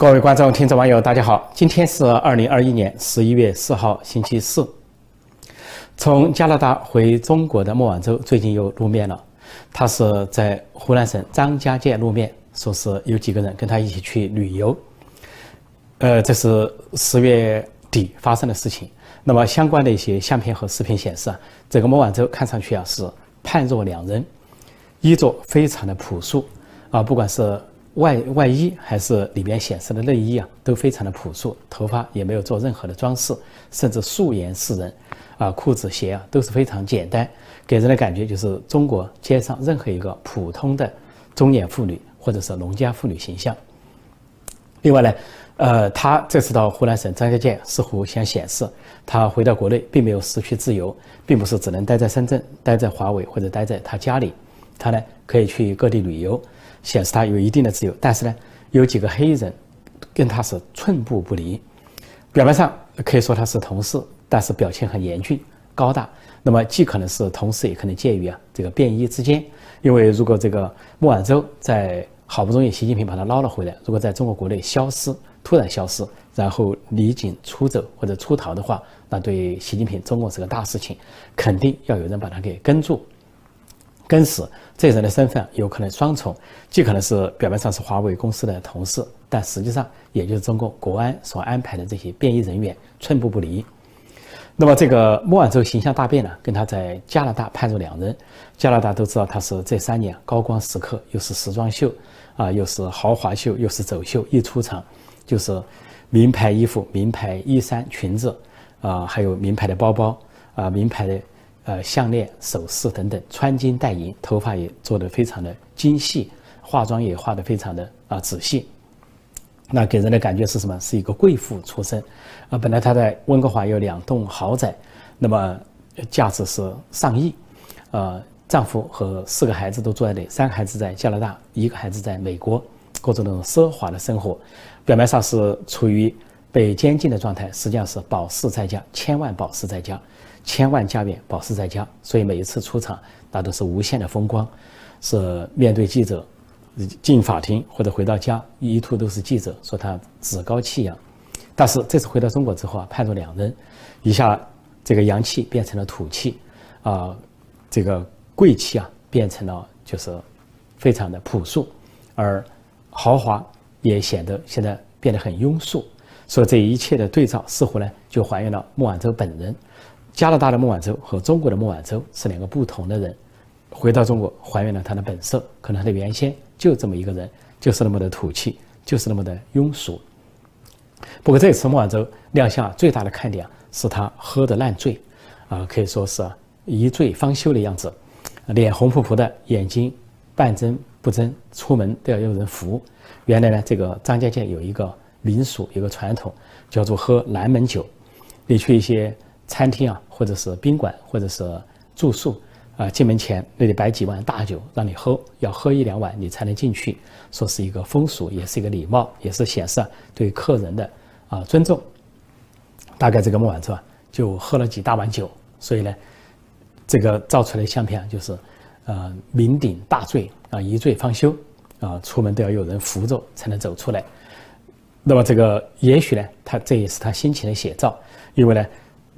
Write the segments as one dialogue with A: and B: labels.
A: 各位观众、听众、网友，大家好！今天是二零二一年十一月四号，星期四。从加拿大回中国的莫晚舟最近又露面了。他是在湖南省张家界露面，说是有几个人跟他一起去旅游。呃，这是十月底发生的事情。那么相关的一些相片和视频显示啊，这个莫晚舟看上去啊是判若两人，衣着非常的朴素啊，不管是。外外衣还是里面显示的内衣啊，都非常的朴素，头发也没有做任何的装饰，甚至素颜示人，啊，裤子鞋啊都是非常简单，给人的感觉就是中国街上任何一个普通的中年妇女或者是农家妇女形象。另外呢，呃，他这次到湖南省张家界，似乎想显示他回到国内并没有失去自由，并不是只能待在深圳、待在华为或者待在他家里，他呢可以去各地旅游。显示他有一定的自由，但是呢，有几个黑衣人跟他是寸步不离。表面上可以说他是同事，但是表情很严峻、高大。那么既可能是同事，也可能介于啊这个便衣之间。因为如果这个莫晚舟在好不容易习近平把他捞了回来，如果在中国国内消失，突然消失，然后离境出走或者出逃的话，那对习近平中共是个大事情，肯定要有人把他给跟住。跟死这人的身份有可能双重，既可能是表面上是华为公司的同事，但实际上也就是中共国安所安排的这些便衣人员，寸步不离。那么这个莫晚舟形象大变呢，跟他在加拿大判若两人。加拿大都知道他是这三年高光时刻，又是时装秀啊，又是豪华秀，又是走秀，一出场就是名牌衣服、名牌衣衫、裙子啊，还有名牌的包包啊，名牌的。呃，项链、首饰等等，穿金戴银，头发也做得非常的精细，化妆也化得非常的啊仔细。那给人的感觉是什么？是一个贵妇出身。啊，本来她在温哥华有两栋豪宅，那么价值是上亿。呃，丈夫和四个孩子都住在那里，三个孩子在加拿大，一个孩子在美国，过着那种奢华的生活。表面上是处于被监禁的状态，实际上是保释在家，千万保释在家。千万家园保释在家，所以每一次出场，那都是无限的风光，是面对记者，进法庭或者回到家，一途都是记者说他趾高气扬。但是这次回到中国之后啊，判若两人，一下这个洋气变成了土气，啊，这个贵气啊变成了就是非常的朴素，而豪华也显得现在变得很庸俗。所以这一切的对照，似乎呢就还原了莫晚舟本人。加拿大的孟晚舟和中国的孟晚舟是两个不同的人，回到中国还原了他的本色，可能他的原先就这么一个人，就是那么的土气，就是那么的庸俗。不过这次孟晚舟亮相最大的看点是他喝得烂醉，啊，可以说是一醉方休的样子，脸红扑扑的，眼睛半睁不睁，出门都要有人扶。原来呢，这个张家界有一个民俗，有个传统，叫做喝南门酒，你去一些。餐厅啊，或者是宾馆，或者是住宿啊，进门前那里摆几碗大酒让你喝，要喝一两碗你才能进去，说是一个风俗，也是一个礼貌，也是显示对客人的啊尊重。大概这个孟晚舟啊，就喝了几大碗酒，所以呢，这个照出来的相片就是呃酩酊大醉啊，一醉方休啊，出门都要有人扶着才能走出来。那么这个也许呢，他这也是他心情的写照，因为呢。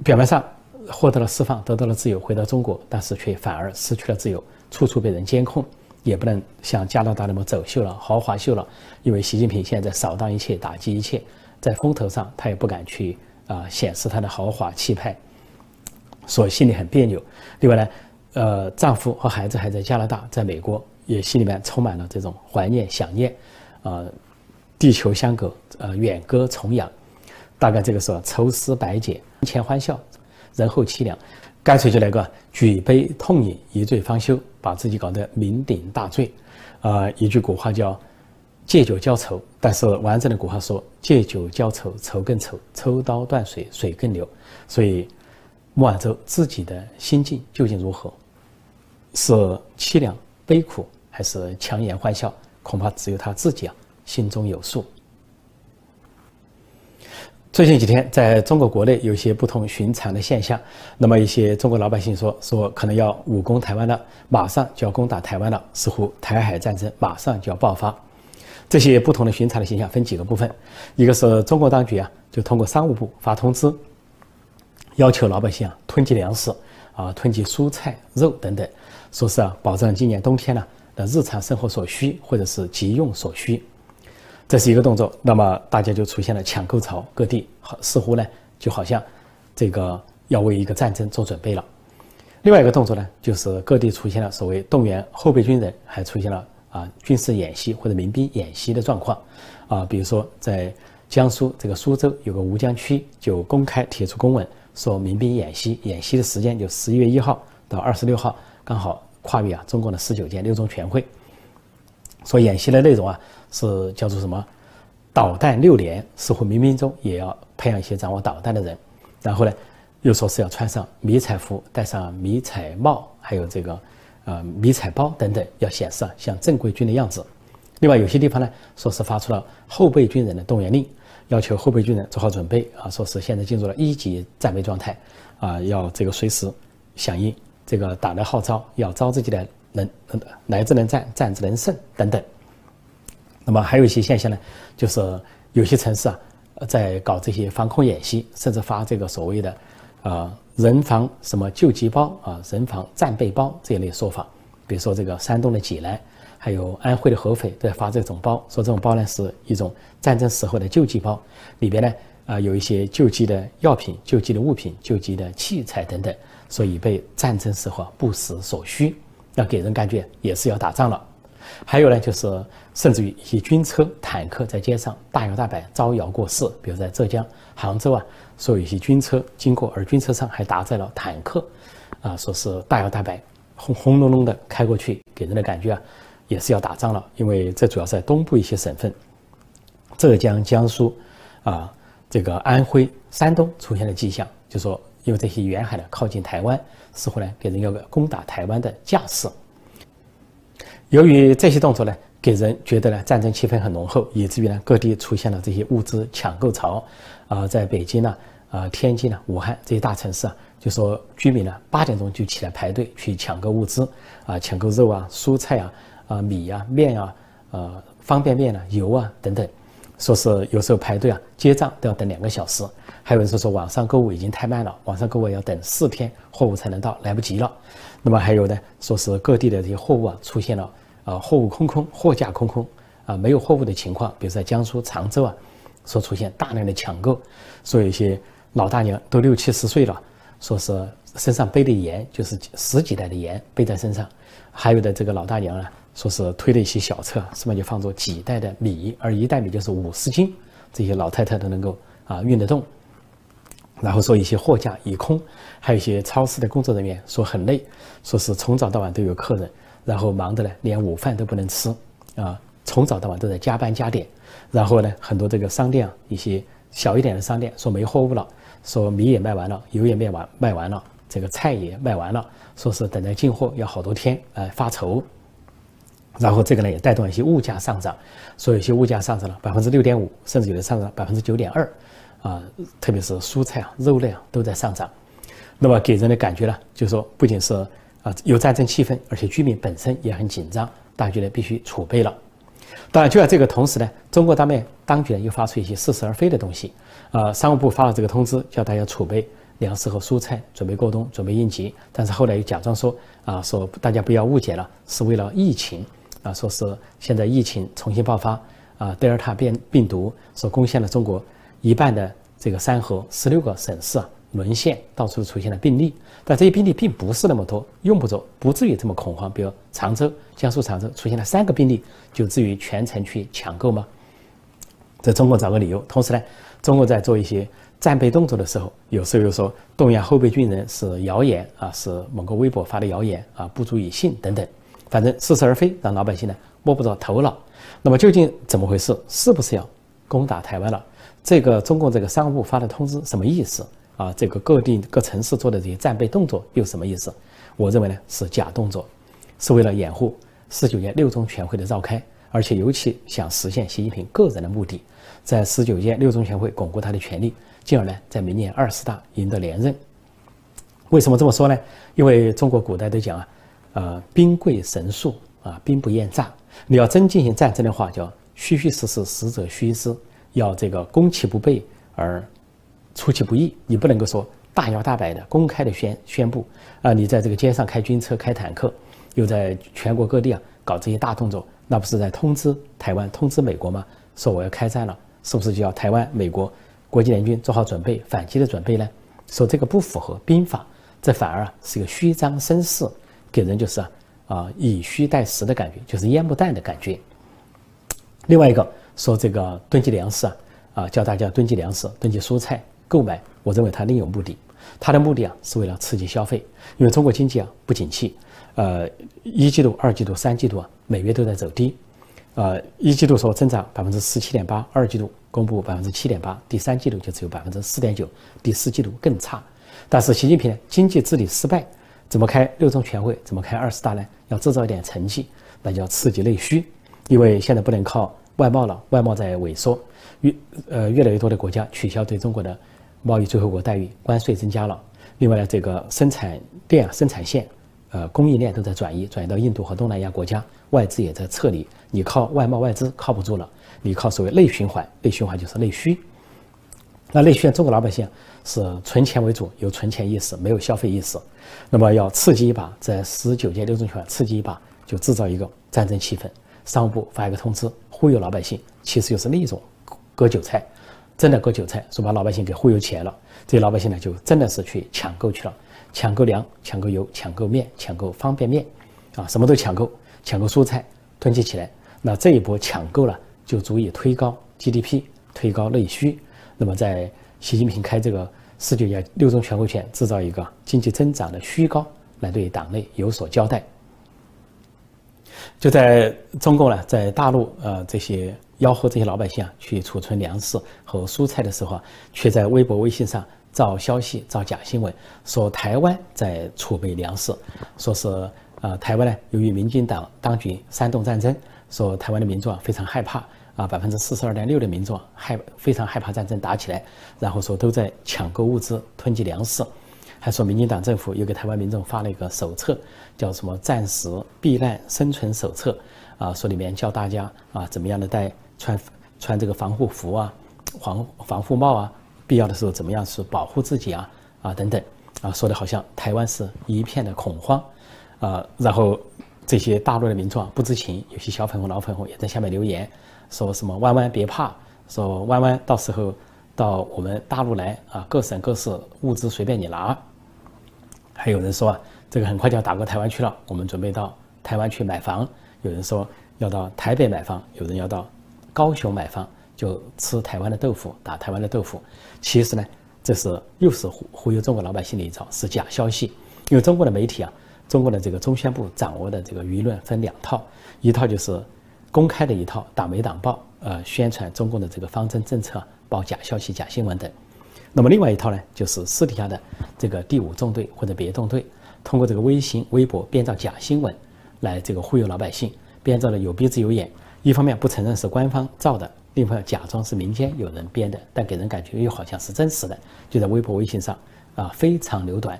A: 表面上获得了释放，得到了自由，回到中国，但是却反而失去了自由，处处被人监控，也不能像加拿大那么走秀了、豪华秀了。因为习近平现在扫荡一切、打击一切，在风头上他也不敢去啊显示他的豪华气派，所以心里很别扭。另外呢，呃，丈夫和孩子还在加拿大，在美国，也心里面充满了这种怀念、想念，啊，地球相隔，呃，远隔重洋。大概这个时候愁思百解，前欢笑，人后凄凉，干脆就来个举杯痛饮，一醉方休，把自己搞得酩酊大醉。啊，一句古话叫“借酒浇愁”，但是完整的古话说“借酒浇愁，愁更愁；抽刀断水，水更流”。所以，莫晚舟自己的心境究竟如何？是凄凉悲苦，还是强颜欢笑？恐怕只有他自己啊，心中有数。最近几天，在中国国内有些不同寻常的现象。那么，一些中国老百姓说说可能要武攻台湾了，马上就要攻打台湾了，似乎台海战争马上就要爆发。这些不同的寻常的现象分几个部分，一个是中国当局啊，就通过商务部发通知，要求老百姓啊囤积粮食啊，囤积蔬菜、肉等等，说是啊保证今年冬天呢的日常生活所需或者是急用所需，这是一个动作。那么大家就出现了抢购潮，各地好似乎呢就好像这个要为一个战争做准备了。另外一个动作呢，就是各地出现了所谓动员后备军人，还出现了。啊，军事演习或者民兵演习的状况，啊，比如说在江苏这个苏州有个吴江区就公开提出公文，说民兵演习，演习的时间就十一月一号到二十六号，刚好跨越啊中共的十九届六中全会。说演习的内容啊是叫做什么？导弹六连，似乎冥冥中也要培养一些掌握导弹的人。然后呢，又说是要穿上迷彩服，戴上迷彩帽，还有这个。呃，迷彩包等等，要显示啊像正规军的样子。另外，有些地方呢，说是发出了后备军人的动员令，要求后备军人做好准备啊，说是现在进入了一级战备状态，啊，要这个随时响应这个党的号召，要招自己的能来之能战，战之能胜等等。那么还有一些现象呢，就是有些城市啊，在搞这些防空演习，甚至发这个所谓的啊。人防什么救急包啊，人防战备包这一类说法，比如说这个山东的济南，还有安徽的合肥都在发这种包，说这种包呢是一种战争时候的救济包，里边呢啊有一些救济的药品、救济的物品、救济的器材等等，所以被战争时候不时所需，那给人感觉也是要打仗了。还有呢，就是甚至于一些军车、坦克在街上大摇大摆招摇过市，比如在浙江杭州啊，说有一些军车经过，而军车上还搭载了坦克，啊，说是大摇大摆、轰轰隆隆的开过去，给人的感觉啊，也是要打仗了。因为这主要在东部一些省份，浙江、江苏，啊，这个安徽、山东出现了迹象，就说因为这些沿海的靠近台湾，似乎呢给人要攻打台湾的架势。由于这些动作呢，给人觉得呢战争气氛很浓厚，以至于呢各地出现了这些物资抢购潮，啊，在北京呢，啊，天津呢，武汉这些大城市啊，就说居民呢八点钟就起来排队去抢购物资，啊，抢购肉啊、蔬菜啊、啊米啊、面啊、呃方便面啊、油啊等等，说是有时候排队啊结账都要等两个小时，还有人说说网上购物已经太慢了，网上购物要等四天货物才能到，来不及了。那么还有呢，说是各地的这些货物啊出现了。啊，货物空空，货架空空，啊，没有货物的情况。比如在江苏常州啊，说出现大量的抢购，说有些老大娘都六七十岁了，说是身上背的盐就是十几袋的盐背在身上，还有的这个老大娘呢，说是推了一些小车，上面就放着几袋的米，而一袋米就是五十斤，这些老太太都能够啊运得动。然后说一些货架已空，还有一些超市的工作人员说很累，说是从早到晚都有客人。然后忙的呢，连午饭都不能吃，啊，从早到晚都在加班加点。然后呢，很多这个商店啊，一些小一点的商店说没货物了，说米也卖完了，油也卖完卖完了，这个菜也卖完了，说是等待进货要好多天，哎，发愁。然后这个呢也带动一些物价上涨，说有些物价上涨了百分之六点五，甚至有的上涨百分之九点二，啊，特别是蔬菜啊、肉类啊都在上涨。那么给人的感觉呢，就是说不仅是。啊，有战争气氛，而且居民本身也很紧张，大家呢必须储备了。当然，就在这个同时呢，中国当面当局呢又发出一些似是而非的东西。啊，商务部发了这个通知，叫大家储备粮食和蔬菜，准备过冬，准备应急。但是后来又假装说，啊，说大家不要误解了，是为了疫情。啊，说是现在疫情重新爆发，啊，德尔塔变病毒所攻陷了中国一半的这个山河，十六个省市啊。沦陷，到处出现了病例，但这些病例并不是那么多，用不着，不至于这么恐慌。比如常州，江苏常州出现了三个病例，就至于全城去抢购吗？在中国找个理由。同时呢，中国在做一些战备动作的时候，有时候又说动员后备军人是谣言啊，是某个微博发的谣言啊，不足以信等等，反正似是而非，让老百姓呢摸不着头脑。那么究竟怎么回事？是不是要攻打台湾了？这个中共这个商务部发的通知什么意思？啊，这个各地各城市做的这些战备动作又什么意思？我认为呢是假动作，是为了掩护十九届六中全会的召开，而且尤其想实现习近平个人的目的，在十九届六中全会巩固他的权利，进而呢在明年二十大赢得连任。为什么这么说呢？因为中国古代都讲啊，呃，兵贵神速啊，兵不厌诈。你要真进行战争的话，叫虚虚实实，实则虚之，要这个攻其不备而出其不意。你不能够说大摇大摆的公开的宣宣布啊，你在这个街上开军车、开坦克，又在全国各地啊搞这些大动作，那不是在通知台湾、通知美国吗？说我要开战了，是不是就要台湾、美国国际联军做好准备、反击的准备呢？说这个不符合兵法，这反而啊是一个虚张声势，给人就是啊啊以虚代实的感觉，就是烟幕弹的感觉。另外一个说这个囤积粮食啊啊，叫大家囤积粮食、囤积蔬菜购买，我认为他另有目的，他的目的啊是为了刺激消费，因为中国经济啊不景气，呃一季度、二季度、三季度啊每月都在走低，呃一季度说增长百分之十七点八，二季度。公布百分之七点八，第三季度就只有百分之四点九，第四季度更差。但是习近平经济治理失败，怎么开六中全会，怎么开二十大呢？要制造一点成绩，那就要刺激内需，因为现在不能靠外贸了，外贸在萎缩，越呃越来越多的国家取消对中国的贸易最惠国待遇，关税增加了。另外呢，这个生产链、生产线、呃供应链都在转移，转移到印度和东南亚国家，外资也在撤离，你靠外贸外资靠不住了。你靠所谓内循环，内循环就是内需。那内需，中国老百姓是存钱为主，有存钱意识，没有消费意识。那么要刺激一把，在十九届六中全会刺激一把，就制造一个战争气氛。商务部发一个通知，忽悠老百姓，其实就是另一种割韭菜，真的割韭菜，说把老百姓给忽悠起来了。这些老百姓呢，就真的是去抢购去了，抢购粮，抢购油，抢购面，抢购方便面，啊，什么都抢购，抢购蔬菜，囤积起来。那这一波抢购了。就足以推高 GDP，推高内需。那么，在习近平开这个十九届六中全会前，制造一个经济增长的虚高，来对党内有所交代。就在中共呢，在大陆呃这些吆喝这些老百姓啊去储存粮食和蔬菜的时候啊，却在微博、微信上造消息、造假新闻，说台湾在储备粮食，说是啊台湾呢由于民进党当局煽动战争。说台湾的民众啊非常害怕啊，百分之四十二点六的民众害非常害怕战争打起来，然后说都在抢购物资、囤积粮食，还说民进党政府又给台湾民众发了一个手册，叫什么“战时避难生存手册”，啊，说里面教大家啊怎么样的戴穿穿这个防护服啊、防防护帽啊，必要的时候怎么样去保护自己啊啊等等，啊说的好像台湾是一片的恐慌，啊，然后。这些大陆的民众啊不知情，有些小粉红、老粉红也在下面留言，说什么“弯弯别怕”，说“弯弯到时候到我们大陆来啊，各省各市物资随便你拿。”还有人说啊，这个很快就要打过台湾去了，我们准备到台湾去买房。有人说要到台北买房，有人要到高雄买方，就吃台湾的豆腐，打台湾的豆腐。其实呢，这是又是忽忽悠中国老百姓的一招，是假消息，因为中国的媒体啊。中国的这个中宣部掌握的这个舆论分两套，一套就是公开的一套，党媒党报，呃，宣传中共的这个方针政策，报假消息、假新闻等。那么另外一套呢，就是私底下的这个第五纵队或者别动队，通过这个微信、微博编造假新闻，来这个忽悠老百姓，编造的有鼻子有眼。一方面不承认是官方造的，另一方面假装是民间有人编的，但给人感觉又好像是真实的，就在微博、微信上啊，非常流短。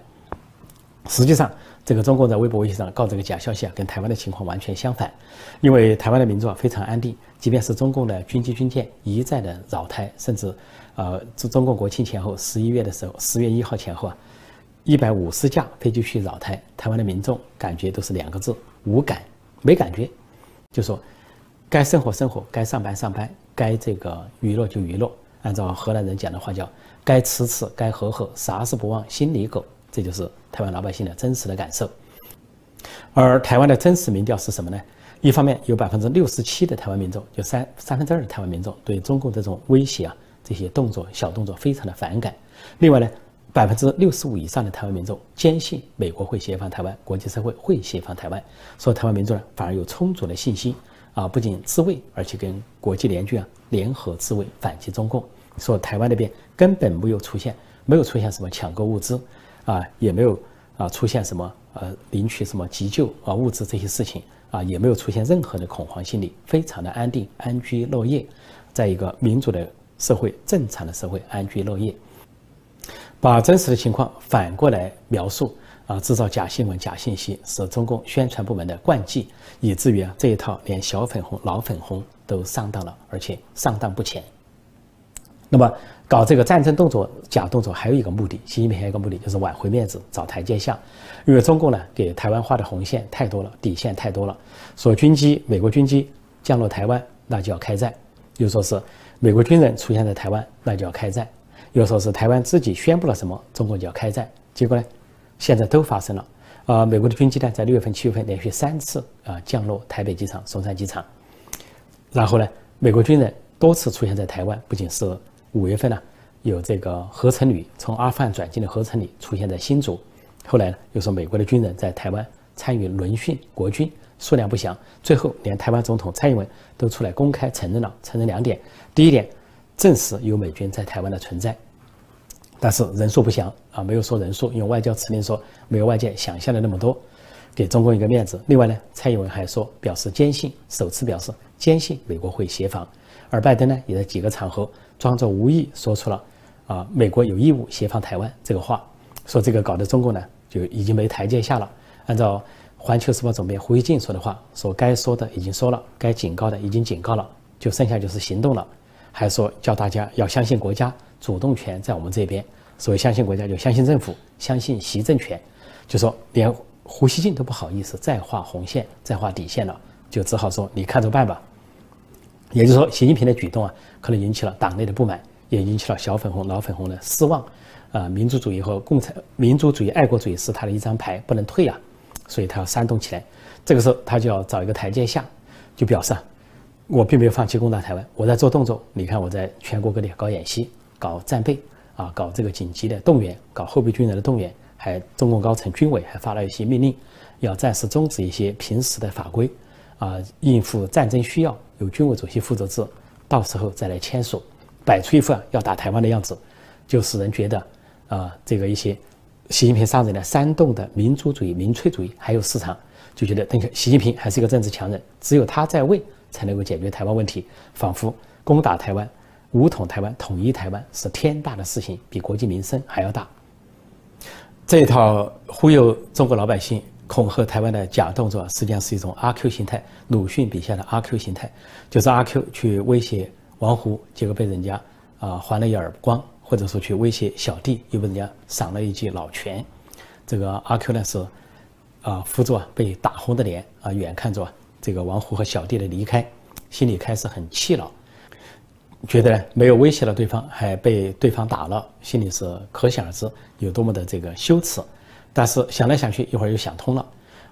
A: 实际上。这个中共在微博、微信上告这个假消息啊，跟台湾的情况完全相反。因为台湾的民众啊非常安定，即便是中共的军机军舰一再的扰台，甚至，呃，中中共国庆前后十一月的时候，十月一号前后啊，一百五十架飞机去扰台，台湾的民众感觉都是两个字：无感，没感觉。就说该生活生活，该上班上班，该这个娱乐就娱乐。按照河南人讲的话叫该吃吃，该喝喝，啥事不忘心里狗。这就是台湾老百姓的真实的感受，而台湾的真实民调是什么呢？一方面有百分之六十七的台湾民众，就三三分之二的台湾民众对中共这种威胁啊这些动作小动作非常的反感。另外呢，百分之六十五以上的台湾民众坚信美国会协防台湾，国际社会会协防台湾，所以台湾民众呢反而有充足的信心啊，不仅自卫，而且跟国际联军啊联合自卫反击中共。说台湾那边根本没有出现，没有出现什么抢购物资。啊，也没有啊出现什么呃领取什么急救啊物资这些事情啊，也没有出现任何的恐慌心理，非常的安定，安居乐业，在一个民主的社会、正常的社会安居乐业。把真实的情况反过来描述啊，制造假新闻、假信息，是中共宣传部门的惯技，以至于啊这一套连小粉红、老粉红都上当了，而且上当不浅。那么搞这个战争动作、假动作，还有一个目的，习近平还有一个目的就是挽回面子、找台阶下。因为中共呢给台湾画的红线太多了，底线太多了。说军机、美国军机降落台湾，那就要开战；又说是美国军人出现在台湾，那就要开战；又说是台湾自己宣布了什么，中国就要开战。结果呢，现在都发生了。啊，美国的军机呢，在六月份、七月份连续三次啊降落台北机场、松山机场。然后呢，美国军人多次出现在台湾，不仅是。五月份呢，有这个合成旅从阿富汗转进的合成旅出现在新竹，后来呢又说美国的军人在台湾参与轮训国军，数量不详。最后连台湾总统蔡英文都出来公开承认了，承认两点：第一点，证实有美军在台湾的存在，但是人数不详啊，没有说人数，用外交辞令说没有外界想象的那么多，给中共一个面子。另外呢，蔡英文还说表示坚信，首次表示坚信美国会协防，而拜登呢也在几个场合。装作无意说出了，啊，美国有义务协防台湾这个话，说这个搞得中国呢就已经没台阶下了。按照《环球时报》总编胡锡进说的话，说该说的已经说了，该警告的已经警告了，就剩下就是行动了。还说叫大家要相信国家，主动权在我们这边。所以相信国家，就相信政府，相信习政权。就说连胡锡进都不好意思再画红线、再画底线了，就只好说你看着办吧。也就是说，习近平的举动啊，可能引起了党内的不满，也引起了小粉红、老粉红的失望。啊，民族主义和共产民族主义、爱国主义是他的一张牌，不能退啊，所以他要煽动起来。这个时候，他就要找一个台阶下，就表示啊，我并没有放弃攻打台湾，我在做动作。你看，我在全国各地搞演习、搞战备啊，搞这个紧急的动员，搞后备军人的动员，还中共高层军委还发了一些命令，要暂时终止一些平时的法规。啊，应付战争需要，由军委主席负责制，到时候再来签署，摆出一副要打台湾的样子，就使人觉得啊，这个一些习近平上任的煽动的民族主义、民粹主义还有市场，就觉得等习近平还是一个政治强人，只有他在位才能够解决台湾问题，仿佛攻打台湾、武统台湾、统一台湾是天大的事情，比国计民生还要大。这一套忽悠中国老百姓。恐吓台湾的假动作，实际上是一种阿 Q 形态，鲁迅笔下的阿 Q 形态，就是阿 Q 去威胁王胡，结果被人家啊还了一耳光，或者说去威胁小弟，又被人家赏了一记老拳。这个阿 Q 呢是啊扶着被打红的脸啊，远看着这个王胡和小弟的离开，心里开始很气恼，觉得呢没有威胁了对方，还被对方打了，心里是可想而知有多么的这个羞耻。但是想来想去，一会儿又想通了，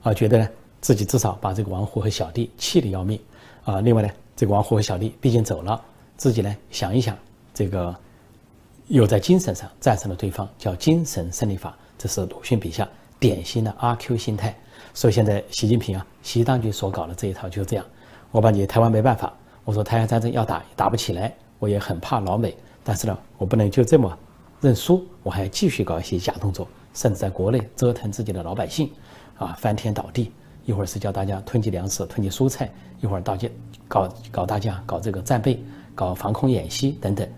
A: 啊，觉得呢自己至少把这个王虎和小弟气得要命，啊，另外呢，这个王虎和小弟毕竟走了，自己呢想一想，这个又在精神上战胜了对方，叫精神胜利法，这是鲁迅笔下典型的阿 Q 心态。所以现在习近平啊，习当局所搞的这一套就是这样，我把你台湾没办法，我说台湾战争要打打不起来，我也很怕老美，但是呢，我不能就这么认输，我还要继续搞一些假动作。甚至在国内折腾自己的老百姓，啊，翻天倒地。一会儿是叫大家囤积粮食、囤积蔬菜，一会儿大家搞搞大家搞这个战备、搞防空演习等等，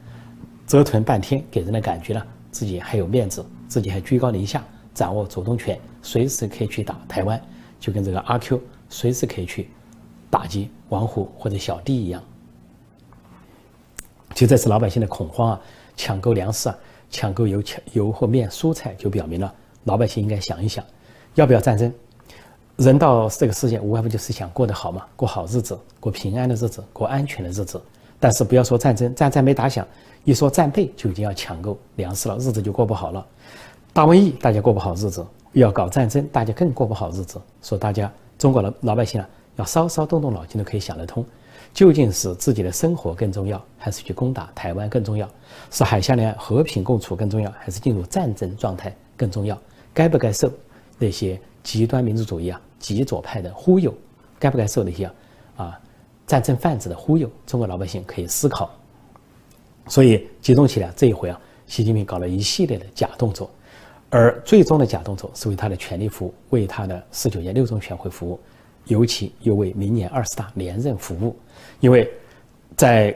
A: 折腾半天，给人的感觉呢，自己还有面子，自己还居高临下，掌握主动权，随时可以去打台湾，就跟这个阿 Q 随时可以去打击王虎或者小弟一样。就这次老百姓的恐慌啊，抢购粮食啊。抢购油、抢油和面、蔬菜，就表明了老百姓应该想一想，要不要战争？人到这个世界，无外乎就是想过得好嘛，过好日子，过平安的日子，过安全的日子。但是不要说战争，战争没打响，一说战备就已经要抢购粮食了，日子就过不好了。大瘟疫大家过不好日子，要搞战争大家更过不好日子。说大家中国的老百姓啊，要稍稍动动脑筋都可以想得通。究竟是自己的生活更重要，还是去攻打台湾更重要？是海峡两岸和平共处更重要，还是进入战争状态更重要？该不该受那些极端民族主义啊、极左派的忽悠？该不该受那些啊战争贩子的忽悠？中国老百姓可以思考。所以集中起来，这一回啊，习近平搞了一系列的假动作，而最终的假动作是为他的权力服务，为他的十九届六中全会服务。尤其又为明年二十大连任服务，因为在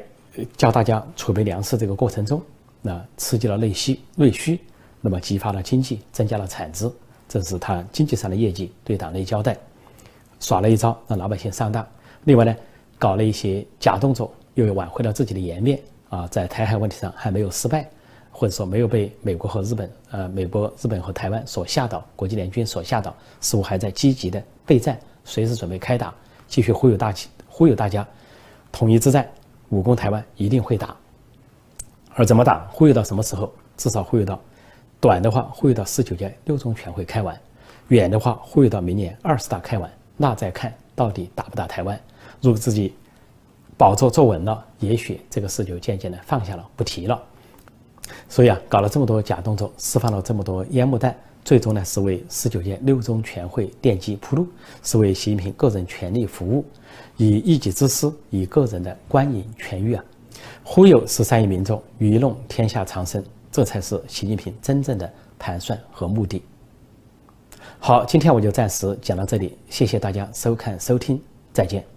A: 教大家储备粮食这个过程中，那刺激了内需，内需，那么激发了经济，增加了产值，这是他经济上的业绩，对党内交代，耍了一招让老百姓上当。另外呢，搞了一些假动作，又挽回了自己的颜面啊，在台海问题上还没有失败，或者说没有被美国和日本呃，美国、日本和台湾所吓倒，国际联军所吓倒，似乎还在积极的备战，随时准备开打，继续忽悠大气，忽悠大家，统一之战，武攻台湾一定会打。而怎么打？忽悠到什么时候？至少忽悠到，短的话忽悠到十九届六中全会开完，远的话忽悠到明年二十大开完，那再看到底打不打台湾。如果自己宝座坐稳了，也许这个事就渐渐的放下了，不提了。所以啊，搞了这么多假动作，释放了这么多烟幕弹，最终呢是为十九届六中全会奠基铺路，是为习近平个人权利服务，以一己之私，以个人的官隐权欲啊。忽悠十三亿民众，愚弄天下苍生，这才是习近平真正的盘算和目的。好，今天我就暂时讲到这里，谢谢大家收看收听，再见。